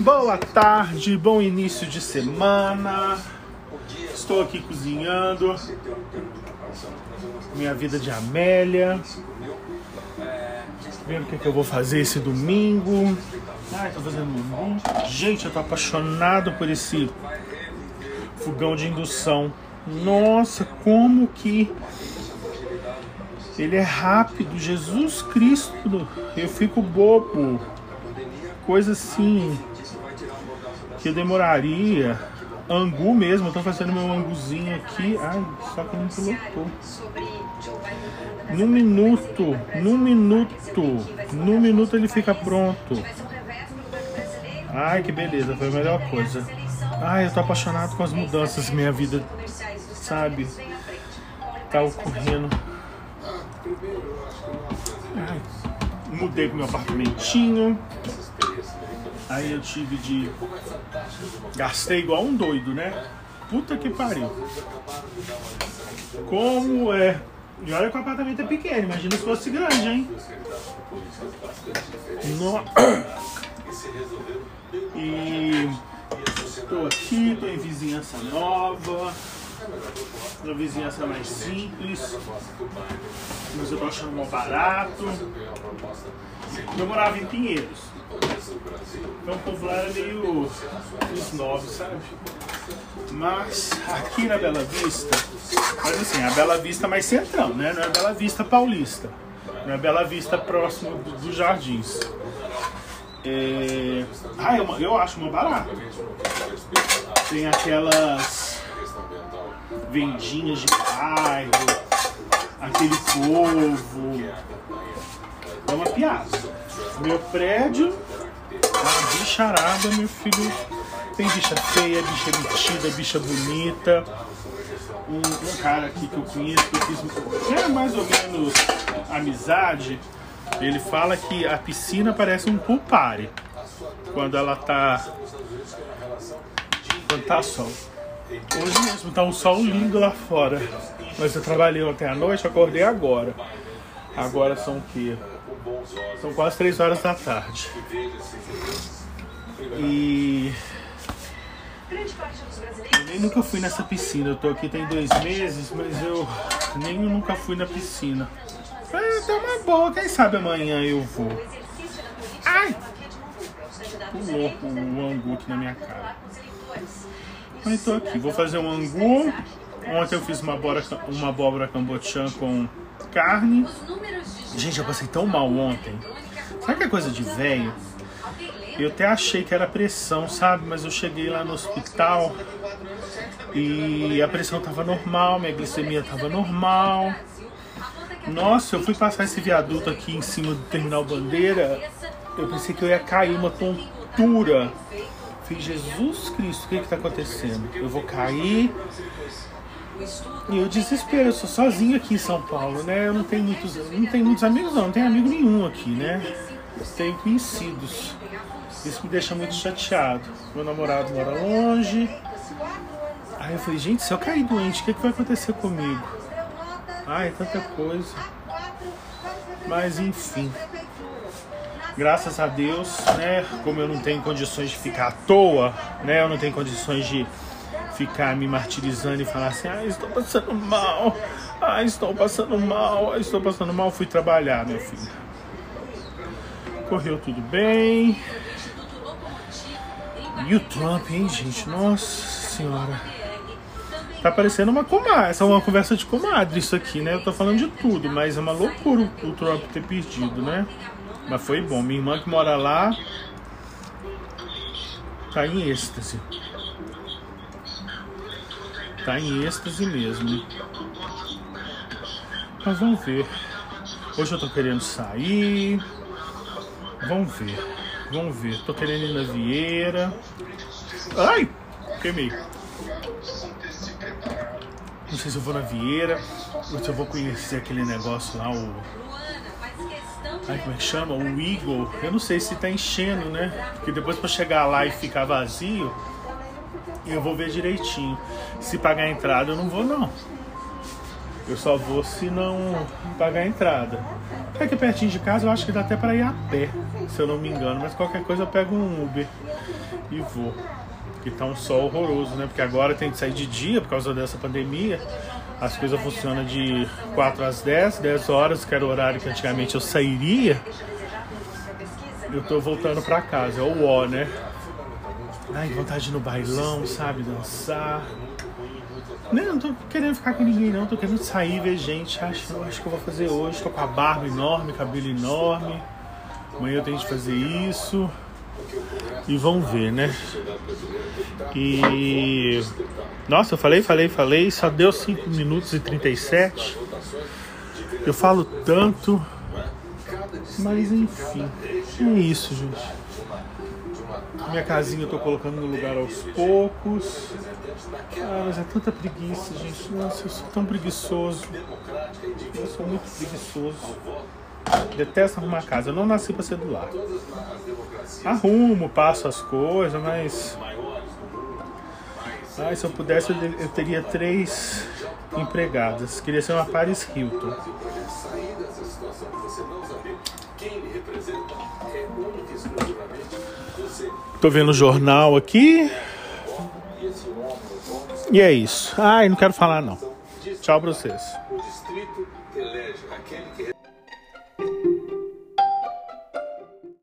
Boa tarde, bom início de semana. Estou aqui cozinhando. Minha vida de Amélia. Vendo o que, é que eu vou fazer esse domingo. Ai, tô fazendo um Gente, eu tô apaixonado por esse fogão de indução. Nossa, como que ele é rápido, Jesus Cristo. Eu fico bobo. Coisa assim que demoraria. Angu mesmo, eu tô fazendo meu anguzinho aqui. Ai, só que não colocou. Num minuto, num minuto, num minuto ele fica pronto. Ai, que beleza, foi a melhor coisa. Ai, eu tô apaixonado com as mudanças minha vida, sabe? Tá ocorrendo. Ai, mudei pro meu apartamentinho. Aí eu tive de. Gastei igual um doido, né? Puta que pariu. Como é. E olha que o apartamento é pequeno, imagina se fosse grande, hein? No... E tô aqui, tô em vizinhança nova. Uma vizinhança mais simples. Mas eu tô achando mais barato. Eu morava em Pinheiros. Então o povo lá era meio snob, sabe? Mas aqui na Bela Vista, mas assim, a Bela Vista mais centrão, né? Não é Bela Vista paulista. Não é Bela Vista próximo dos do jardins. É... Ah, eu, eu acho uma barata. Tem aquelas vendinhas de bairro, aquele povo. É uma piada. Meu prédio, a bicharada, meu filho. Tem bicha feia, bicha metida, bicha bonita. Um, um, cara aqui que eu conheço, que eu fiz é mais ou menos amizade, ele fala que a piscina parece um pool party quando ela tá. Quando tá sol. Hoje mesmo tá um sol lindo lá fora. Mas eu trabalhei ontem à noite, acordei agora. Agora são o quê? São quase 3 horas da tarde. E. Eu nem nunca fui nessa piscina. Eu tô aqui tem dois meses, mas eu nem nunca fui na piscina. É, tá uma boa, quem sabe amanhã eu vou. Ai! Pulou o angu aqui na minha cara. Mas tô aqui, vou fazer um angu. Ontem eu fiz uma abóbora, uma abóbora cambotiã com carne. Gente, eu passei tão mal ontem. Sabe que é coisa de velho? Eu até achei que era pressão, sabe? Mas eu cheguei lá no hospital e a pressão tava normal, minha glicemia tava normal. Nossa, eu fui passar esse viaduto aqui em cima do terminal Bandeira. Eu pensei que eu ia cair uma tontura. Falei, Jesus Cristo, o que está acontecendo? Eu vou cair. E eu desespero, eu sou sozinho aqui em São Paulo, né? Eu não tenho muitos, não tenho muitos amigos, não, não tenho amigo nenhum aqui, né? Eu tenho conhecidos. Isso me deixa muito chateado. Meu namorado mora longe. Aí eu falei, gente, se eu cair doente, o que, que vai acontecer comigo? Ai, tanta coisa. Mas enfim. Graças a Deus, né? Como eu não tenho condições de ficar à toa, né? Eu não tenho condições de ficar me martirizando e falar assim, ah, estou passando mal, ah, estou passando mal, ah, estou passando mal, fui trabalhar, meu filho. Correu tudo bem. E o Trump, hein, gente? Nossa senhora. Tá parecendo uma comadre. Essa é uma conversa de comadre, isso aqui, né? Eu tô falando de tudo, mas é uma loucura o Trump ter perdido, né? Mas foi bom. Minha irmã que mora lá tá em êxtase. Tá em êxtase mesmo. Mas vamos ver. Hoje eu tô querendo sair. Vamos ver. Vamos ver. Tô querendo ir na Vieira. Ai! Queimei. Não sei se eu vou na Vieira ou se eu vou conhecer aquele negócio lá, o. Ai, como é que chama? O Eagle. Eu não sei se tá enchendo, né? Porque depois pra chegar lá e ficar vazio, eu vou ver direitinho. Se pagar a entrada, eu não vou, não. Eu só vou se não pagar a entrada. É que pertinho de casa eu acho que dá até para ir a pé, se eu não me engano. Mas qualquer coisa eu pego um Uber e vou. Que tá um sol horroroso, né? Porque agora tem que sair de dia por causa dessa pandemia. As coisas funcionam de 4 às 10, 10 horas, que era o horário que antigamente eu sairia. Eu tô voltando pra casa, é o ó, né? Ai, vontade de ir no bailão, sabe? Dançar. Não, não tô querendo ficar com ninguém não, tô querendo sair, ver gente. Acho, acho que eu vou fazer hoje. Tô com a barba enorme, cabelo enorme. Amanhã eu tenho que fazer isso. E vamos ver, né? E. Nossa, eu falei, falei, falei, só deu 5 minutos e 37. Eu falo tanto. Mas enfim. É isso, gente. Minha casinha eu tô colocando no lugar aos poucos. Ah, mas é tanta preguiça, gente. Nossa, eu sou tão preguiçoso. Eu sou muito preguiçoso. Detesto arrumar casa. Eu não nasci pra ser do lar. Arrumo, passo as coisas, mas. Ai, se eu pudesse, eu teria três empregadas. Queria ser uma Paris Hilton. Tô vendo o jornal aqui. E é isso. Ai, não quero falar não. Tchau pra vocês.